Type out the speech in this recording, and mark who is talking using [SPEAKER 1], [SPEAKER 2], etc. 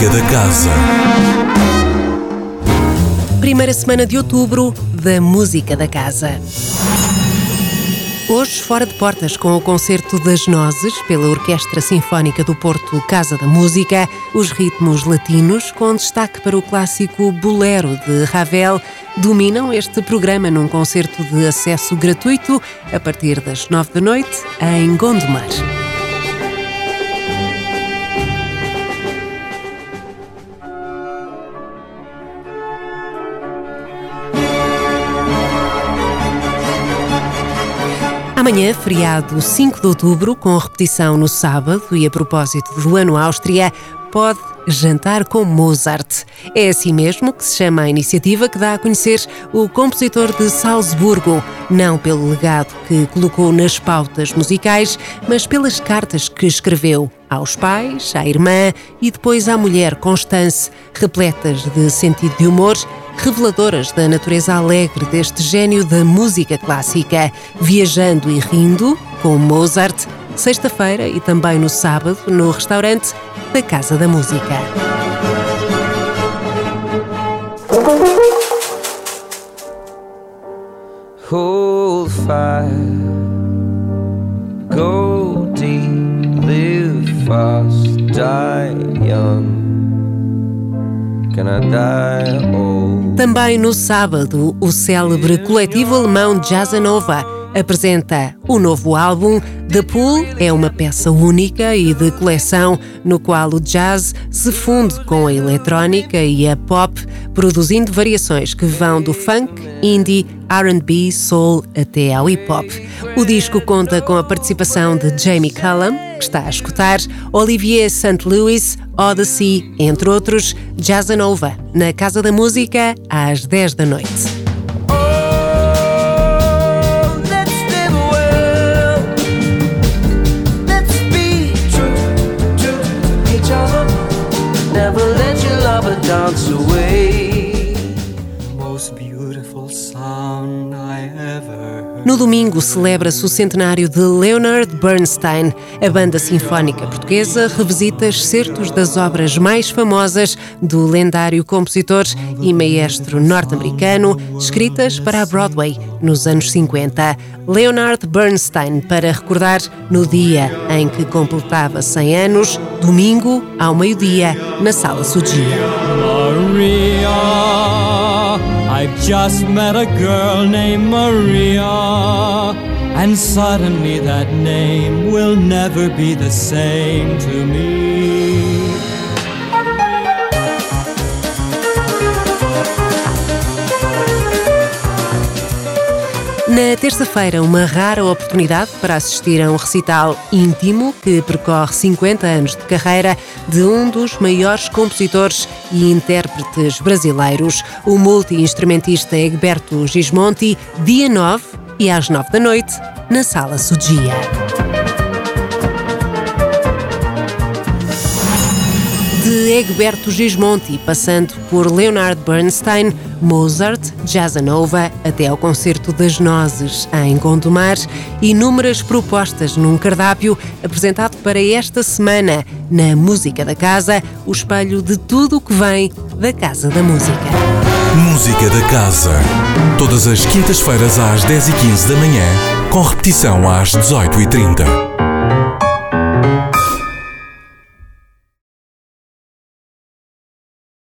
[SPEAKER 1] Música da Casa.
[SPEAKER 2] Primeira semana de outubro da Música da Casa. Hoje, fora de portas, com o concerto das Nozes, pela Orquestra Sinfónica do Porto Casa da Música, os ritmos latinos, com destaque para o clássico Bolero de Ravel, dominam este programa num concerto de acesso gratuito a partir das nove da noite em Gondomar. Amanhã, feriado 5 de outubro, com repetição no sábado, e a propósito do ano Áustria, pode jantar com Mozart. É assim mesmo que se chama a iniciativa que dá a conhecer o compositor de Salzburgo, não pelo legado que colocou nas pautas musicais, mas pelas cartas que escreveu aos pais, à irmã e depois à mulher Constance, repletas de sentido de humor reveladoras da natureza alegre deste gênio da música clássica, viajando e rindo com Mozart, sexta-feira e também no sábado no restaurante da Casa da Música.
[SPEAKER 3] Hold fire, go deep, live fast, die young.
[SPEAKER 2] Também no sábado, o célebre coletivo alemão Jazzanova apresenta o novo álbum. The Pool é uma peça única e de coleção no qual o jazz se funde com a eletrónica e a pop, produzindo variações que vão do funk, indie, RB, soul até ao hip hop. O disco conta com a participação de Jamie Cullum, que está a escutar, Olivier St. Louis, Odyssey, entre outros, Jazzanova, na Casa da Música, às 10 da noite.
[SPEAKER 3] Oh, dance away.
[SPEAKER 2] No domingo celebra-se o centenário de Leonard Bernstein. A banda sinfónica portuguesa revisita excertos das obras mais famosas do lendário compositor e maestro norte-americano, escritas para a Broadway nos anos 50. Leonard Bernstein, para recordar no dia em que completava 100 anos, domingo ao meio-dia, na Sala Sudia.
[SPEAKER 4] Maria, I've just met a girl named Maria, and suddenly that name will never be the same to me.
[SPEAKER 2] Na terça-feira, uma rara oportunidade para assistir a um recital íntimo que percorre 50 anos de carreira de um dos maiores compositores e intérpretes brasileiros, o multi-instrumentista Egberto Gismonti, dia 9 e às 9 da noite, na Sala Sudia. de Egberto Gismonti, passando por Leonard Bernstein, Mozart, Jazzanova, até ao concerto das Nozes em Gondomar, inúmeras propostas num cardápio apresentado para esta semana na Música da Casa, o espelho de tudo o que vem da Casa da Música.
[SPEAKER 1] Música da Casa. Todas as quintas-feiras às 10h15 da manhã, com repetição às 18h30.